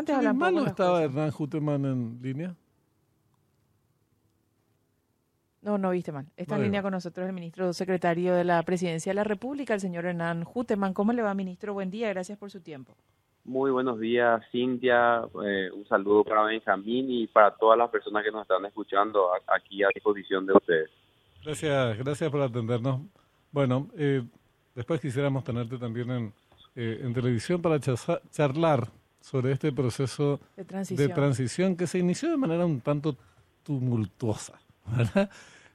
Antes mal no estaba Hernán Juteman en línea? No, no viste mal. Está en línea con nosotros el ministro secretario de la Presidencia de la República, el señor Hernán Juteman. ¿Cómo le va, ministro? Buen día, gracias por su tiempo. Muy buenos días, Cintia. Eh, un saludo para Benjamín y para todas las personas que nos están escuchando aquí a disposición de ustedes. Gracias, gracias por atendernos. Bueno, eh, después quisiéramos tenerte también en, eh, en televisión para charlar sobre este proceso de transición. de transición que se inició de manera un tanto tumultuosa. ¿verdad?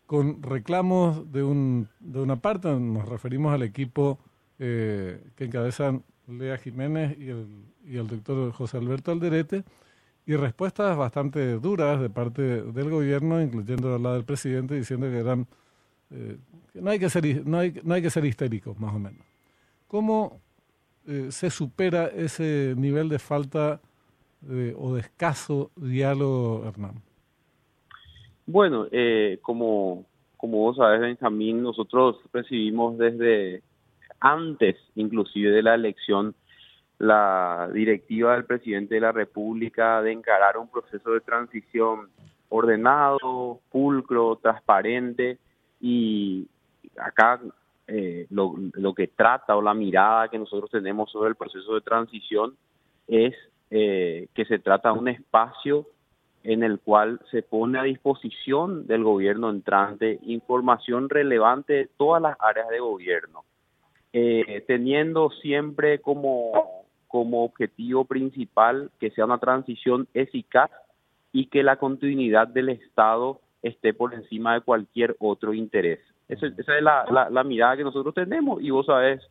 con reclamos de, un, de una parte, nos referimos al equipo eh, que encabezan Lea Jiménez y el, y el doctor José Alberto Alderete, y respuestas bastante duras de parte del gobierno, incluyendo la del presidente, diciendo que eran eh, que no hay que ser no hay, no hay que ser histéricos, más o menos. ¿Cómo eh, se supera ese nivel de falta o de escaso diálogo, Hernán? Bueno, eh, como, como vos sabes, Benjamín, nosotros recibimos desde antes, inclusive de la elección, la directiva del presidente de la República de encarar un proceso de transición ordenado, pulcro, transparente y acá eh, lo, lo, que trata o la mirada que nosotros tenemos sobre el proceso de transición es eh, que se trata de un espacio en el cual se pone a disposición del gobierno entrante información relevante de todas las áreas de gobierno, eh, teniendo siempre como, como objetivo principal que sea una transición eficaz y que la continuidad del Estado esté por encima de cualquier otro interés. Esa, esa es la, la mirada que nosotros tenemos y vos sabés,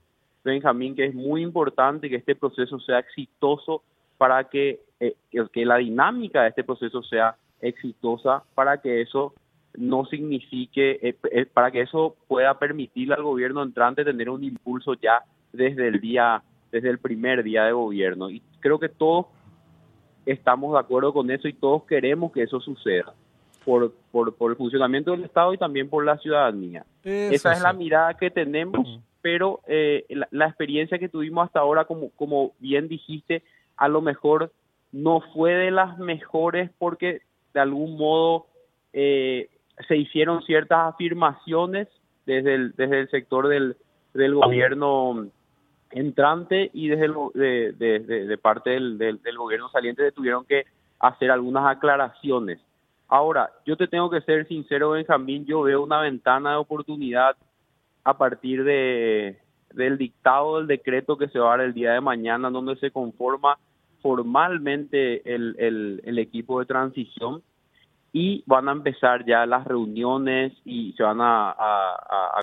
Benjamín, que es muy importante que este proceso sea exitoso para que, eh, que la dinámica de este proceso sea exitosa, para que eso no signifique, eh, eh, para que eso pueda permitirle al gobierno entrante tener un impulso ya desde el día, desde el primer día de gobierno. Y creo que todos estamos de acuerdo con eso y todos queremos que eso suceda. Por, por, por el funcionamiento del Estado y también por la ciudadanía. Esa es la mirada que tenemos, pero la, la, experiencia que tuvimos hasta ahora, como, como bien dijiste, a lo mejor no fue de las mejores porque de algún modo eh, se hicieron ciertas afirmaciones desde el, desde el sector del, del gobierno entrante y desde de, de, parte del, del, gobierno saliente tuvieron que hacer algunas aclaraciones. Ahora, yo te tengo que ser sincero, Benjamín, yo veo una ventana de oportunidad a partir de, del dictado del decreto que se va a dar el día de mañana, donde se conforma formalmente el, equipo de transición y van a empezar ya las reuniones y se van a,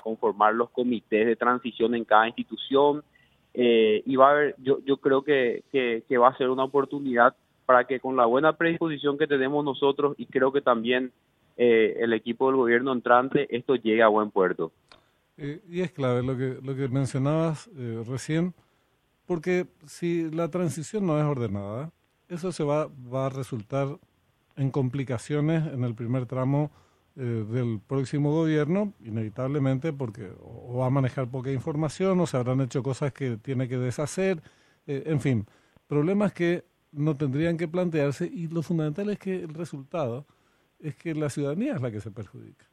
conformar los comités de transición en cada institución. Eh, y va a haber, yo, yo creo que, va a ser una oportunidad para que con la buena predisposición que tenemos nosotros y creo que también eh, el equipo del gobierno entrante, esto llegue a buen puerto. Eh, y es clave lo que, lo que mencionabas eh, recién, porque si la transición no es ordenada, eso se va, va a resultar en complicaciones en el primer tramo eh, del próximo gobierno, inevitablemente, porque o, va a manejar poca información o se habrán hecho cosas que tiene que deshacer, en fin, problemas que no tendrían que plantearse y lo fundamental es que el resultado es que la ciudadanía es la que se perjudica.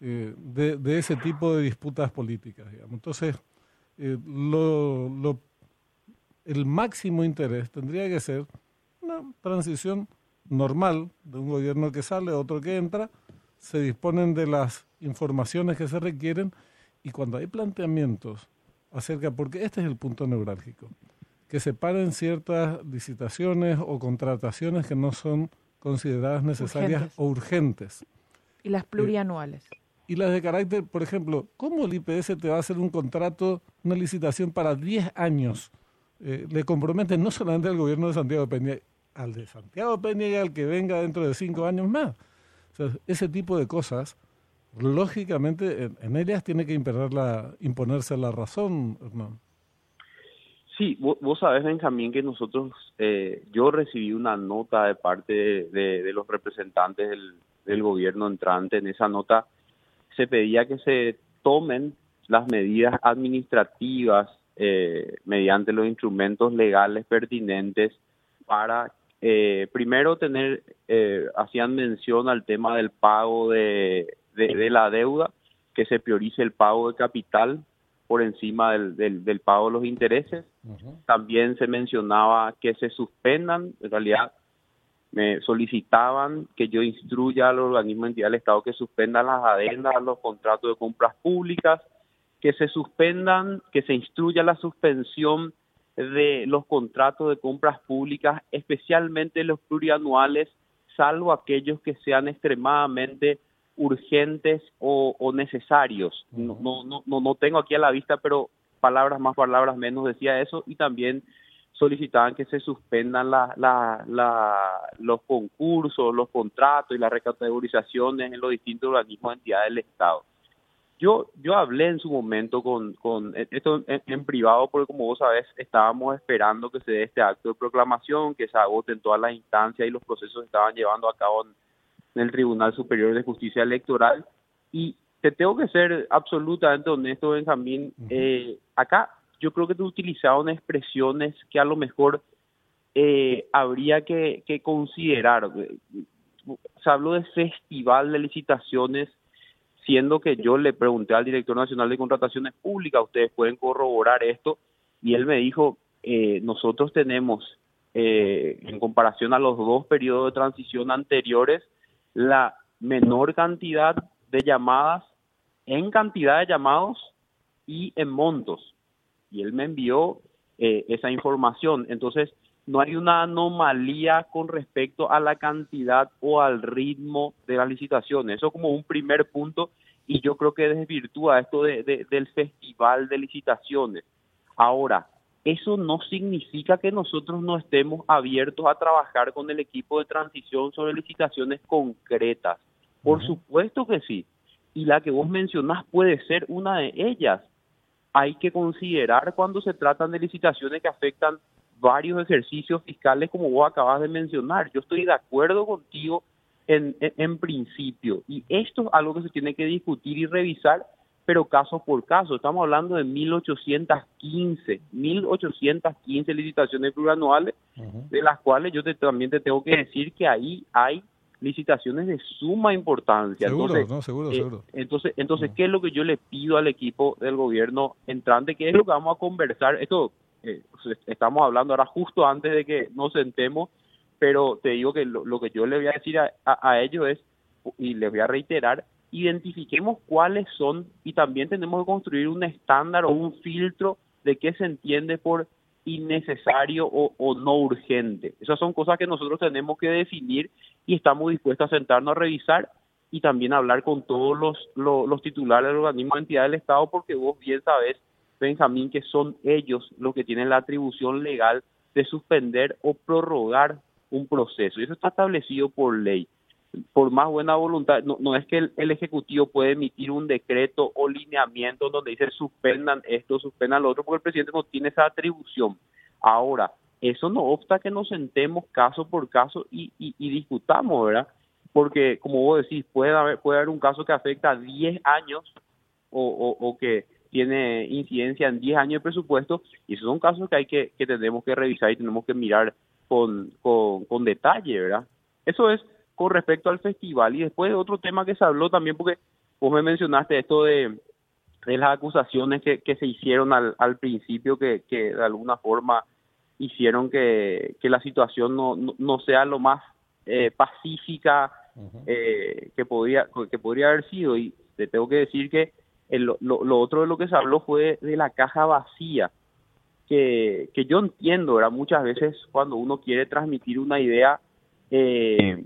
Eh, de, ese tipo de disputas políticas. Digamos. Entonces, eh, lo, el máximo interés tendría que ser una transición normal de un gobierno que sale, otro que entra, se disponen de las informaciones que se requieren y cuando hay planteamientos acerca, porque este es el punto neurálgico, que se paren ciertas licitaciones o contrataciones que no son consideradas necesarias o urgentes. Y las plurianuales y las de carácter, por ejemplo, ¿cómo el IPS te va a hacer un contrato, una licitación para 10 años? Eh, le compromete no solamente al gobierno de Santiago Peña, al de Santiago Peña y al que venga dentro de 5 años más. O sea, ese tipo de cosas, lógicamente, en, ellas tiene que la, imponerse la razón, Hernán. Sí, vos, sabés, Benjamín, que nosotros, eh, yo recibí una nota de parte de, los representantes del, del gobierno entrante. En esa nota se pedía que se tomen las medidas administrativas eh, mediante los instrumentos legales pertinentes para eh, primero tener, eh, hacían mención al tema del pago de, de, la deuda, que se priorice el pago de capital por encima del, del, pago de los intereses. También se mencionaba que se suspendan, en realidad me solicitaban que yo instruya al organismo entidad del Estado que suspendan las adendas, los contratos de compras públicas, que se suspendan, que se instruya la suspensión de los contratos de compras públicas, especialmente los plurianuales, salvo aquellos que sean extremadamente urgentes o, necesarios. No, no, no, no tengo aquí a la vista, pero palabras más, palabras menos decía eso y también solicitaban que se suspendan la, la, la, los concursos, los contratos y las recategorizaciones en los distintos organismos de entidades del Estado. Yo, yo hablé en su momento con, con esto en, privado porque como vos sabés estábamos esperando que se dé este acto de proclamación, que se agoten todas las instancias y los procesos que estaban llevando a cabo en, el Tribunal Superior de Justicia Electoral y te tengo que ser absolutamente honesto Benjamín, eh, acá yo creo que te utilizaron expresiones que a lo mejor eh, habría que, que considerar. Se habló de festival de licitaciones siendo que yo le pregunté al director nacional de contrataciones públicas, ustedes pueden corroborar esto, y él me dijo, eh, nosotros tenemos, eh, en comparación a los dos periodos de transición anteriores, la menor cantidad de llamadas en cantidad de llamados y en montos. Y él me envió eh, esa información. Entonces, no hay una anomalía con respecto a la cantidad o al ritmo de las licitaciones. Eso como un primer punto y yo creo que desvirtúa esto de, del festival de licitaciones. Ahora, eso no significa que nosotros no estemos abiertos a trabajar con el equipo de transición sobre licitaciones concretas. Por supuesto que sí. Y la que vos mencionás puede ser una de ellas. Hay que considerar cuando se tratan de licitaciones que afectan varios ejercicios fiscales como vos acabas de mencionar. Yo estoy de acuerdo contigo en, en, principio y esto es algo que se tiene que discutir y revisar, pero caso por caso. Estamos hablando de 1815, 1815 licitaciones plurianuales, de las cuales yo también te tengo que decir que ahí hay licitaciones de suma importancia. Seguro, entonces, no, seguro, eh, seguro. Entonces, entonces ¿qué es lo que yo le pido al equipo del gobierno entrante? ¿Qué es lo que vamos a conversar? Esto eh, estamos hablando ahora justo antes de que nos sentemos, pero te digo que lo, que yo le voy a decir a, a, ellos es, y les voy a reiterar, identifiquemos cuáles son y también tenemos que construir un estándar o un filtro de qué se entiende por innecesario o, no urgente. Esas son cosas que nosotros tenemos que definir y estamos dispuestos a sentarnos a revisar y también hablar con todos los, los, titulares del organismo de entidad del Estado porque vos bien sabes Benjamín, que son ellos los que tienen la atribución legal de suspender o prorrogar un proceso. Y eso está establecido por ley. Por más buena voluntad, no, es que el, Ejecutivo puede emitir un decreto o lineamiento donde dice suspendan esto, suspendan lo otro, porque el presidente no tiene esa atribución. Ahora, eso no obsta que nos sentemos caso por caso y, discutamos, ¿verdad? Porque, como vos decís, puede haber, puede haber un caso que afecta a 10 años o, o que tiene incidencia en 10 años de presupuesto y esos son casos que hay que, que tenemos que revisar y tenemos que mirar con, con, detalle, ¿verdad? Eso es con respecto al festival. Y después otro tema que se habló también porque vos me mencionaste esto de, de las acusaciones que, que se hicieron al, al principio que, que de alguna forma hicieron que, que la situación no, no, sea lo más eh, pacífica eh, que podría que podría haber sido. Y te tengo que decir que lo, otro de lo que se habló fue de la caja vacía, que, que yo entiendo, era muchas veces cuando uno quiere transmitir una idea, eh,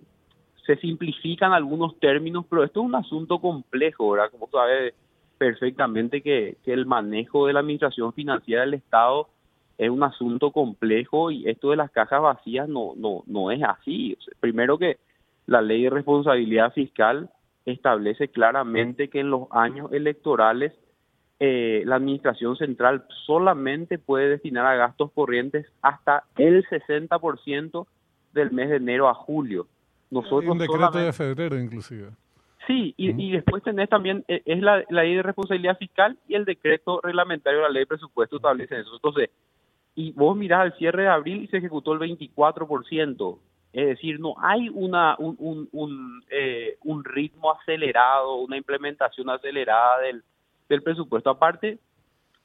se simplifican algunos términos, pero esto es un asunto complejo, ¿verdad? Como sabe perfectamente que, que el manejo de la administración financiera del Estado es un asunto complejo y esto de las cajas vacías no, no, no es así. primero que la ley de responsabilidad fiscal establece claramente que en los años electorales eh, la administración central solamente puede destinar a gastos corrientes hasta el 60% del mes de enero a julio. Nosotros un decreto de febrero inclusive. Sí, y, después tenés también, eh, es la, ley de responsabilidad fiscal y el decreto reglamentario de la ley de presupuesto establece eso. Entonces, y vos mirás al cierre de abril y se ejecutó el 24%. Es decir, no hay una, un, un, un, eh, un ritmo acelerado, una implementación acelerada del, del presupuesto. Aparte,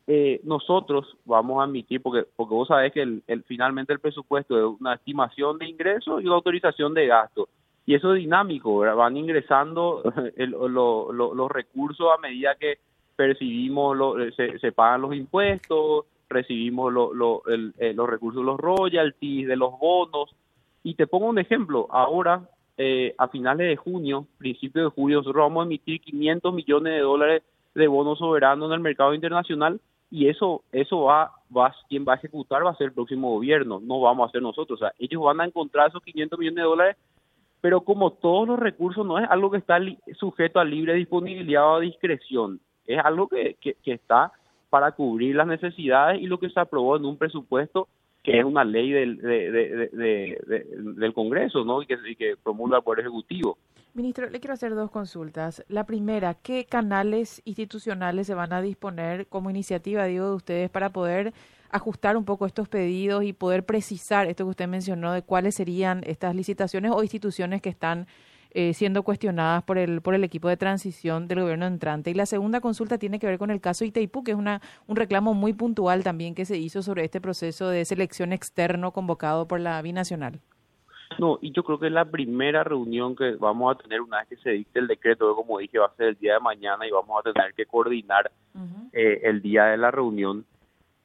eh, nosotros vamos a admitir, porque, porque vos sabés que el, finalmente el presupuesto es una estimación de ingresos y una autorización de gasto. Y eso es dinámico, van ingresando el, lo, lo, los recursos a medida que percibimos, lo, se, se, pagan los impuestos, recibimos el, eh, los recursos, los royalties, de los bonos. Y te pongo un ejemplo, ahora eh, a finales de junio, principio de julio, nosotros vamos a emitir 500 millones de dólares de bonos soberanos en el mercado internacional y eso eso va va quien va a ejecutar va a ser el próximo gobierno no vamos a ser nosotros o sea ellos van a encontrar esos 500 millones de dólares pero como todos los recursos no es algo que está sujeto a libre disponibilidad o a discreción es algo que, que, está para cubrir las necesidades y lo que se aprobó en un presupuesto que es una ley del, de, de, de, del Congreso ¿no? y, que, y que promulga el Poder Ejecutivo. Ministro, le quiero hacer dos consultas. La primera, ¿qué canales institucionales se van a disponer como iniciativa, digo, de ustedes para poder ajustar un poco estos pedidos y poder precisar esto que usted mencionó de cuáles serían estas licitaciones o instituciones que están eh, siendo cuestionadas por el, por el equipo de transición del gobierno entrante. Y la segunda consulta tiene que ver con el caso Itaipú, que es una, un reclamo muy puntual también que se hizo sobre este proceso de selección externo convocado por la binacional. No, y yo creo que es la primera reunión que vamos a tener una vez que se dicte el decreto, como dije, va a ser el día de mañana y vamos a tener que coordinar uh -huh. eh, el día de la reunión.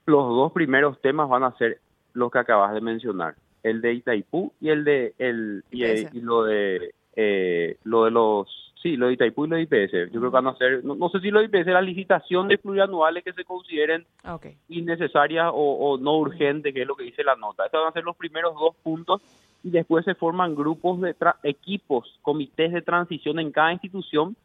Los dos primeros temas van a ser los que acabas de mencionar, el de Itaipú y el de el y, y lo de eh, lo de los sí, lo de Itaipú y lo de IPS. Yo creo que van a ser, no, no sé si lo de IPS, la licitación de plurianuales que se consideren okay. innecesarias o, o, no urgentes, que es lo que dice la nota. Estos van a ser los primeros dos puntos y después se forman grupos de equipos, comités de transición en cada institución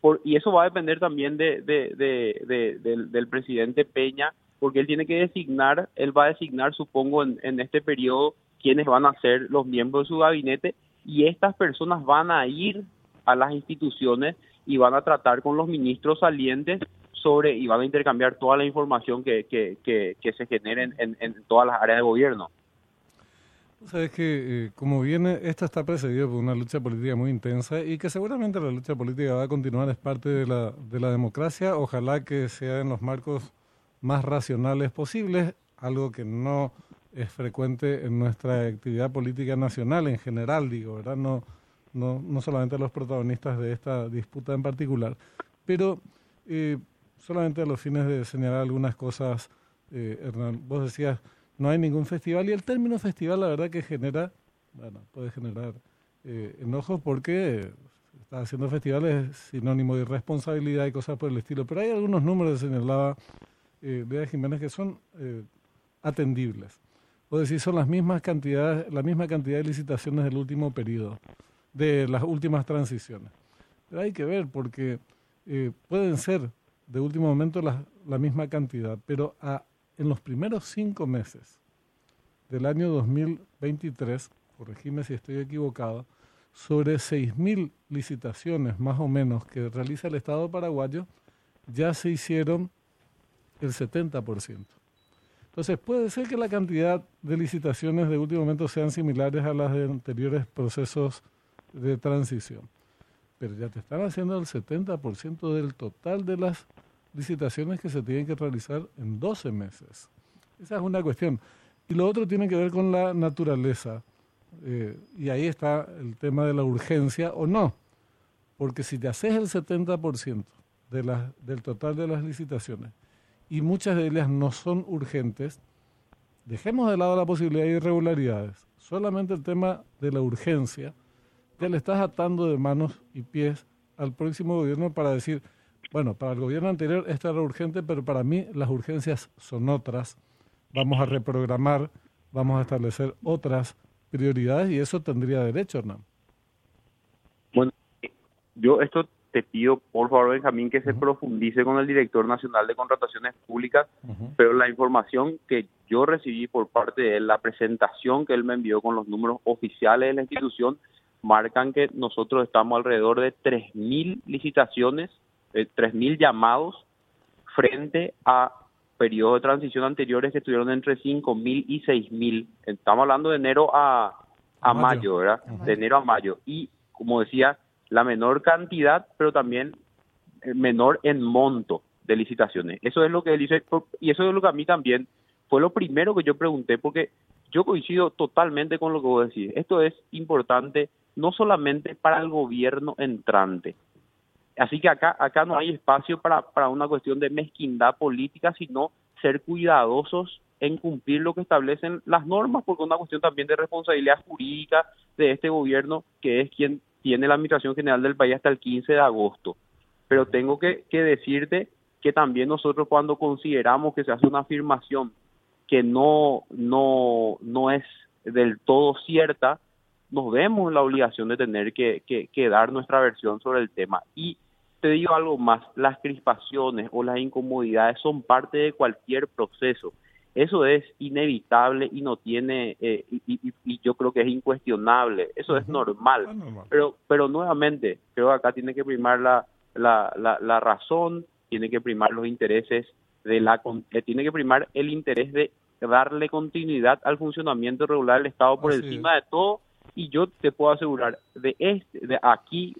por, y eso va a depender también de, de, de, de del, presidente Peña, porque él tiene que designar, él va a designar, supongo, en, en este periodo quiénes van a ser los miembros de su gabinete y estas personas van a ir a las instituciones y van a tratar con los ministros salientes sobre y van a intercambiar toda la información que, que, que, se genere en, en, en, todas las áreas de gobierno. Sabes que, eh, como viene, esta está precedida por una lucha política muy intensa y que seguramente la lucha política va a continuar, es parte de la, de la democracia. Ojalá que sea en los marcos más racionales posibles, algo que no es frecuente en nuestra actividad política nacional en general, digo, ¿verdad? No, no, no solamente los protagonistas de esta disputa en particular, pero eh, solamente a los fines de señalar algunas cosas, eh, Hernán, vos decías, no hay ningún festival y el término festival la verdad que genera, bueno, puede generar eh, enojos porque está haciendo festivales es sinónimo de irresponsabilidad y cosas por el estilo, pero hay algunos números, señalaba eh, Jiménez, que son eh, atendibles. O decir, son las mismas cantidades, la misma cantidad de licitaciones del último periodo, de las últimas transiciones. Pero hay que ver porque eh, pueden ser de último momento la, la misma cantidad, pero a, en los primeros cinco meses del año 2023, corregime si estoy equivocado, sobre 6.000 licitaciones más o menos que realiza el Estado paraguayo, ya se hicieron el 70%. Entonces puede ser que la cantidad de licitaciones de último momento sean similares a las de anteriores procesos de transición, pero ya te están haciendo el 70% del total de las licitaciones que se tienen que realizar en 12 meses. Esa es una cuestión. Y lo otro tiene que ver con la naturaleza. Eh, y ahí está el tema de la urgencia o no. Porque si te haces el 70% de del total de las licitaciones y muchas de ellas no son urgentes, dejemos de lado la posibilidad de irregularidades. Solamente el tema de la urgencia, te le estás atando de manos y pies al próximo gobierno para decir, bueno, para el gobierno anterior esto era urgente, pero para mí las urgencias son otras. Vamos a reprogramar, vamos a establecer otras prioridades y eso tendría derecho, Hernán. Bueno, yo esto te pido, por favor, Benjamín, que se uh -huh. profundice con el director nacional de contrataciones públicas, uh -huh. pero la información que yo recibí por parte de él, la presentación que él me envió con los números oficiales de la institución, marcan que nosotros estamos alrededor de 3.000 licitaciones, eh, 3.000 llamados frente a periodos de transición anteriores que estuvieron entre 5.000 y 6.000. Estamos hablando de enero a, a mayo, ¿verdad? De enero a mayo. Y, como decía, la menor cantidad, pero también eh, menor en monto de licitaciones. Eso es lo que él dice, y eso es lo que a mí también fue lo primero que yo pregunté, porque yo coincido totalmente con lo que vos decís. Esto es importante no solamente para el gobierno entrante. Así que acá, acá no hay espacio para, para una cuestión de mezquindad política, sino ser cuidadosos en cumplir lo que establecen las normas, porque es una cuestión también de responsabilidad jurídica de este gobierno, que es quien tiene la Administración General del país hasta el 15 de agosto. Pero tengo que, que decirte que también nosotros cuando consideramos que se hace una afirmación que no, no, no es del todo cierta, nos vemos la obligación de tener que, que, dar nuestra versión sobre el tema. Y te digo algo más, las crispaciones o las incomodidades son parte de cualquier proceso. Eso es inevitable y no tiene, eh, y, yo creo que es incuestionable, eso es normal. Pero, pero nuevamente, creo que acá tiene que primar la, la, la, razón, tiene que primar los intereses de la, eh, tiene que primar el interés de darle continuidad al funcionamiento regular del Estado por encima de todo y yo te puedo asegurar de este de aquí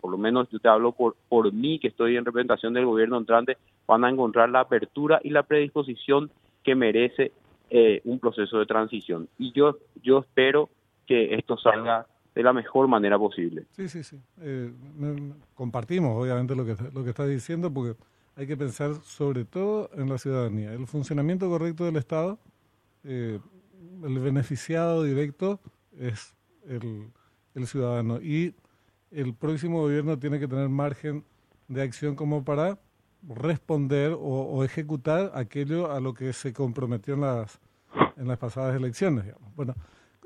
por lo menos yo te hablo por por mí que estoy en representación del gobierno entrante van a encontrar la apertura y la predisposición que merece eh, un proceso de transición y yo yo espero que esto salga de la mejor manera posible. Sí, sí, sí. Eh, compartimos obviamente lo que lo que estás diciendo porque hay que pensar sobre todo en la ciudadanía, el funcionamiento correcto del Estado, eh, el beneficiado directo es el, ciudadano. Y el próximo gobierno tiene que tener margen de acción como para responder o, ejecutar aquello a lo que se comprometió en las, en las pasadas elecciones. Bueno,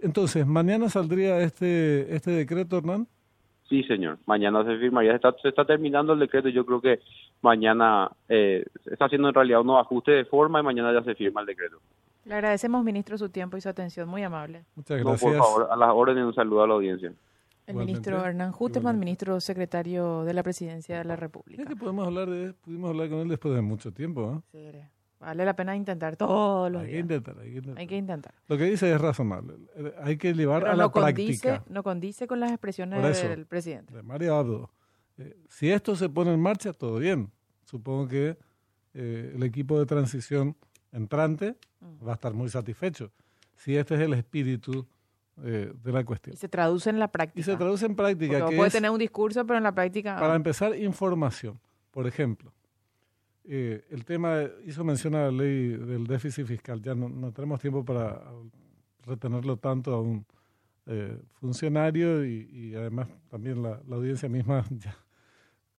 entonces, ¿mañana saldría este, este decreto, Hernán? Sí, señor. Mañana se firmaría. Está, se está terminando el decreto. Yo creo que mañana eh, está haciendo en realidad unos ajustes de forma y mañana ya se firma el decreto. Le agradecemos, ministro, su tiempo y su atención. Muy amable. Muchas gracias. por favor, a las órdenes un saludo a la audiencia. El ministro Hernán Juteman, ministro secretario de la Presidencia de la República. Es que podemos hablar de, pudimos hablar con él después de mucho tiempo. Sí, vale la pena intentar todos los hay días. Que intentar, hay que intentar, hay que intentar. Lo que dice es razonable. Hay que llevar a la práctica. No condice con las expresiones del presidente. De Mario Abdo. Eh, si esto se pone en marcha, todo bien. Supongo que eh, el equipo de transición entrante mm. va a estar muy satisfecho. Si este es el espíritu eh, de la cuestión. Y se traduce en la práctica. Y se traduce en práctica. puede tener un discurso, pero en la práctica... Para empezar, información. Por ejemplo, eh, el tema, hizo mención a la ley del déficit fiscal. Ya no, tenemos tiempo para retenerlo tanto a un eh, funcionario y, además también la, la, audiencia misma ya